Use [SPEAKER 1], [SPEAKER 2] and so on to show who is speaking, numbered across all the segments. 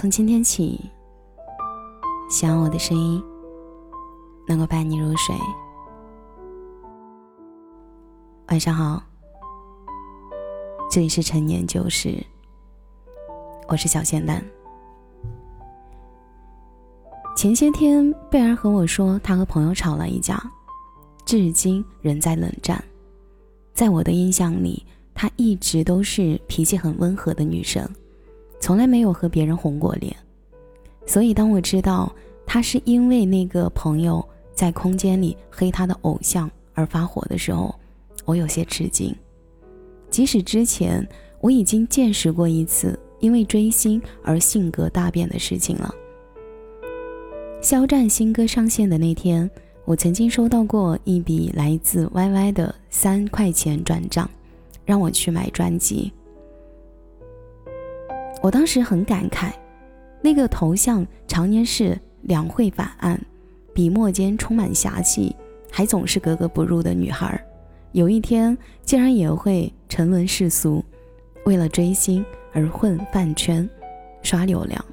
[SPEAKER 1] 从今天起，希望我的声音能够伴你入睡。晚上好，这里是陈年旧事，我是小仙丹。前些天，贝儿和我说，他和朋友吵了一架，至今仍在冷战。在我的印象里，她一直都是脾气很温和的女生，从来没有和别人红过脸。所以，当我知道他是因为那个朋友在空间里黑他的偶像而发火的时候，我有些吃惊。即使之前我已经见识过一次因为追星而性格大变的事情了。肖战新歌上线的那天。我曾经收到过一笔来自 YY 的三块钱转账，让我去买专辑。我当时很感慨，那个头像常年是两会反案，笔墨间充满侠气，还总是格格不入的女孩，有一天竟然也会沉沦世俗，为了追星而混饭圈、刷流量。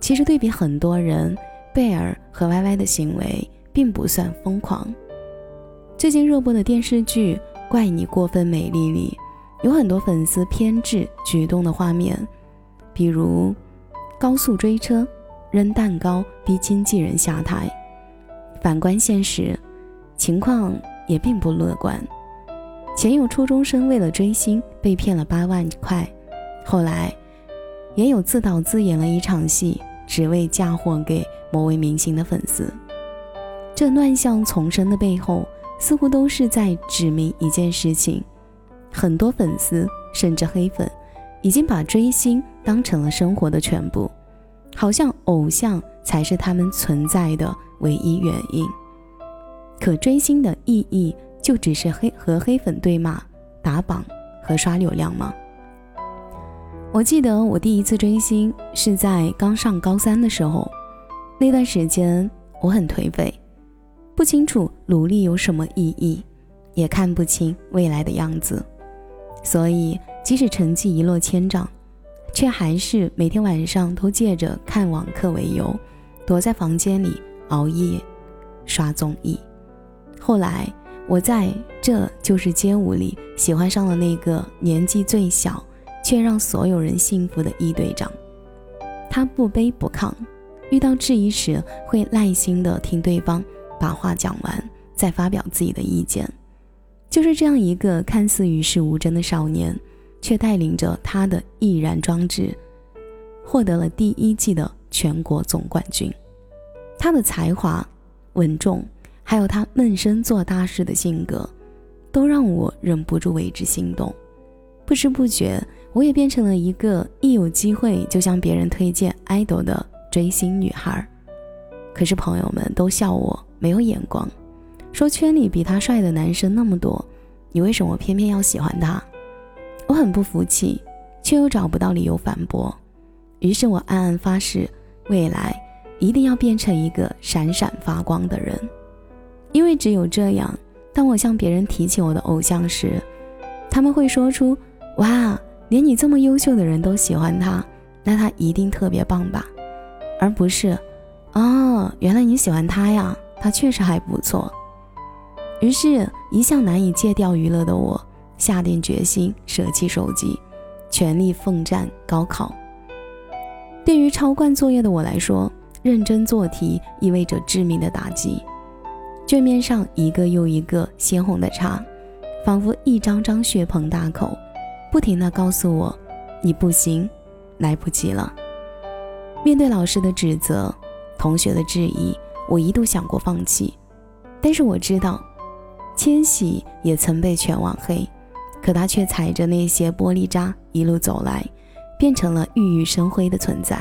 [SPEAKER 1] 其实对比很多人，贝尔和 YY 的行为。并不算疯狂。最近热播的电视剧《怪你过分美丽》里，有很多粉丝偏执举动的画面，比如高速追车、扔蛋糕逼经纪人下台。反观现实，情况也并不乐观。前有初中生为了追星被骗了八万块，后来也有自导自演了一场戏，只为嫁祸给某位明星的粉丝。这乱象丛生的背后，似乎都是在指明一件事情：很多粉丝甚至黑粉，已经把追星当成了生活的全部，好像偶像才是他们存在的唯一原因。可追星的意义，就只是黑和黑粉对骂、打榜和刷流量吗？我记得我第一次追星是在刚上高三的时候，那段时间我很颓废。不清楚努力有什么意义，也看不清未来的样子，所以即使成绩一落千丈，却还是每天晚上都借着看网课为由，躲在房间里熬夜刷综艺。后来我在这就是街舞里喜欢上了那个年纪最小却让所有人信服的一队长，他不卑不亢，遇到质疑时会耐心的听对方。把话讲完，再发表自己的意见，就是这样一个看似与世无争的少年，却带领着他的毅然壮志，获得了第一季的全国总冠军。他的才华、稳重，还有他闷声做大事的性格，都让我忍不住为之心动。不知不觉，我也变成了一个一有机会就向别人推荐爱豆的追星女孩。可是朋友们都笑我。没有眼光，说圈里比他帅的男生那么多，你为什么偏偏要喜欢他？我很不服气，却又找不到理由反驳。于是我暗暗发誓，未来一定要变成一个闪闪发光的人，因为只有这样，当我向别人提起我的偶像时，他们会说出：“哇，连你这么优秀的人都喜欢他，那他一定特别棒吧？”而不是：“哦，原来你喜欢他呀。”他确实还不错，于是，一向难以戒掉娱乐的我，下定决心舍弃手机，全力奋战高考。对于抄惯作业的我来说，认真做题意味着致命的打击。卷面上一个又一个鲜红的叉，仿佛一张张血盆大口，不停地告诉我：“你不行，来不及了。”面对老师的指责，同学的质疑。我一度想过放弃，但是我知道，千玺也曾被全网黑，可他却踩着那些玻璃渣一路走来，变成了熠熠生辉的存在。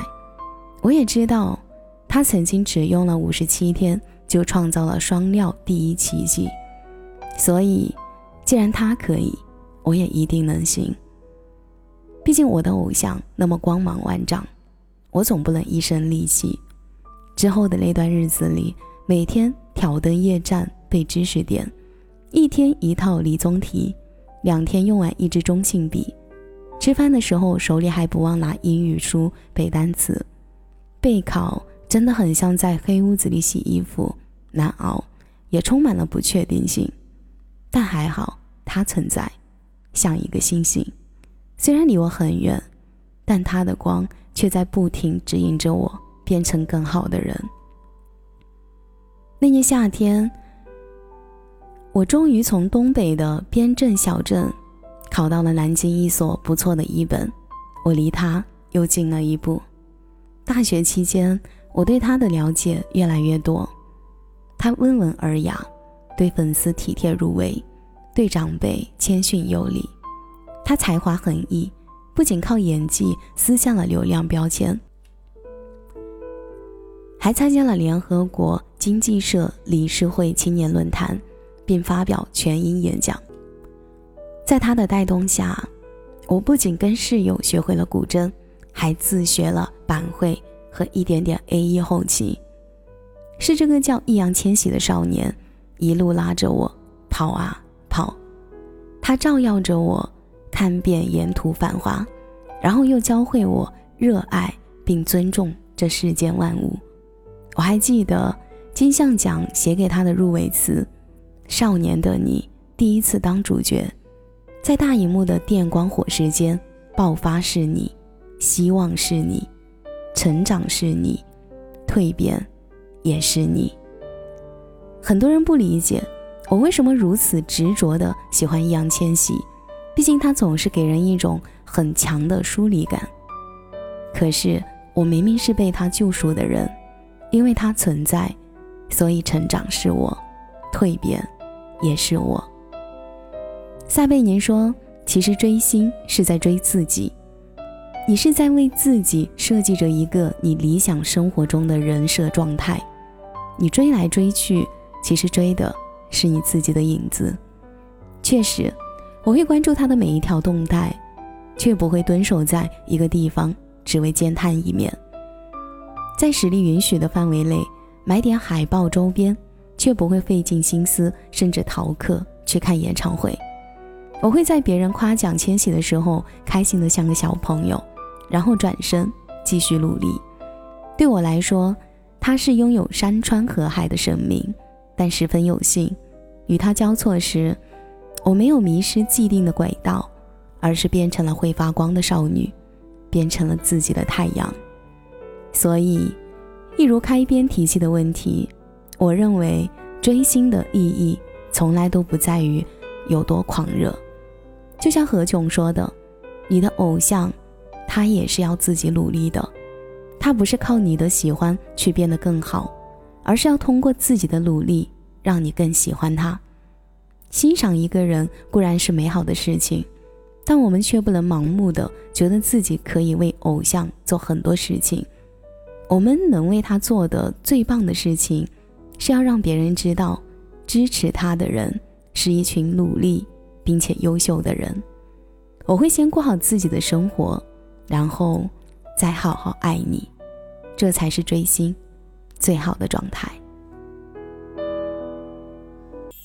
[SPEAKER 1] 我也知道，他曾经只用了五十七天就创造了双料第一奇迹。所以，既然他可以，我也一定能行。毕竟我的偶像那么光芒万丈，我总不能一身戾气。之后的那段日子里，每天挑灯夜战背知识点，一天一套理综题，两天用完一支中性笔，吃饭的时候手里还不忘拿英语书背单词。备考真的很像在黑屋子里洗衣服，难熬，也充满了不确定性。但还好，它存在，像一个星星，虽然离我很远，但它的光却在不停指引着我变成更好的人。那年夏天，我终于从东北的边镇小镇考到了南京一所不错的一本，我离他又近了一步。大学期间，我对他的了解越来越多。他温文尔雅，对粉丝体贴入微，对长辈谦逊有礼。他才华横溢，不仅靠演技撕下了流量标签。还参加了联合国经济社理事会青年论坛，并发表全英演讲。在他的带动下，我不仅跟室友学会了古筝，还自学了板绘和一点点 A E 后期。是这个叫易烊千玺的少年，一路拉着我跑啊跑，他照耀着我，看遍沿途繁华，然后又教会我热爱并尊重这世间万物。我还记得金像奖写给他的入围词：“少年的你，第一次当主角，在大荧幕的电光火石间爆发是你，希望是你，成长是你，蜕变也是你。”很多人不理解我为什么如此执着的喜欢易烊千玺，毕竟他总是给人一种很强的疏离感。可是我明明是被他救赎的人。因为他存在，所以成长是我，蜕变也是我。撒贝宁说：“其实追星是在追自己，你是在为自己设计着一个你理想生活中的人设状态。你追来追去，其实追的是你自己的影子。确实，我会关注他的每一条动态，却不会蹲守在一个地方只为见他一面。”在实力允许的范围内，买点海报周边，却不会费尽心思，甚至逃课去看演唱会。我会在别人夸奖千玺的时候，开心的像个小朋友，然后转身继续努力。对我来说，他是拥有山川河海的生命，但十分有幸，与他交错时，我没有迷失既定的轨道，而是变成了会发光的少女，变成了自己的太阳。所以，一如开篇提起的问题，我认为追星的意义从来都不在于有多狂热。就像何炅说的：“你的偶像，他也是要自己努力的，他不是靠你的喜欢去变得更好，而是要通过自己的努力让你更喜欢他。欣赏一个人固然是美好的事情，但我们却不能盲目的觉得自己可以为偶像做很多事情。”我们能为他做的最棒的事情，是要让别人知道，支持他的人是一群努力并且优秀的人。我会先过好自己的生活，然后再好好爱你，这才是追星最好的状态。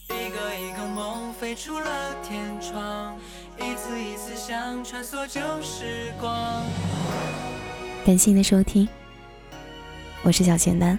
[SPEAKER 1] 一个一个梦飞出了天窗，一次一次想穿梭旧时光。感谢您的收听。我是小仙丹。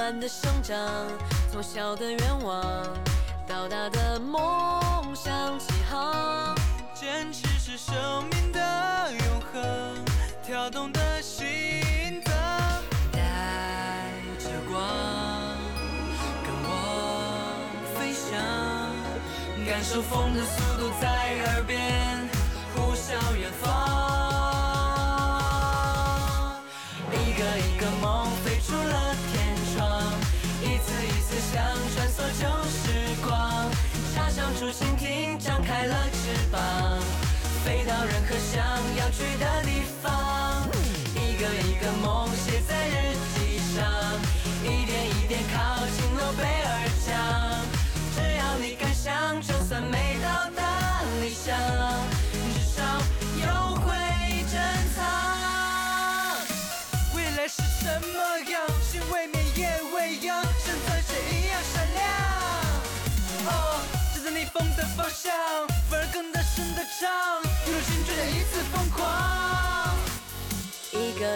[SPEAKER 2] 慢的生长，从小的愿望到大的梦想起航。
[SPEAKER 3] 坚持是生命的永恒，跳动的心脏。
[SPEAKER 2] 带着光，跟我飞翔，感受风的速度在耳边呼啸远方。一个一个梦去的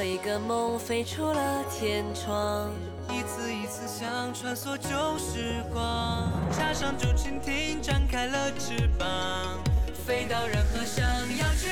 [SPEAKER 2] 一个梦飞出了天窗，
[SPEAKER 3] 一次一次想穿梭旧时光，插上竹蜻蜓，展开了翅膀，
[SPEAKER 2] 飞到任何想要去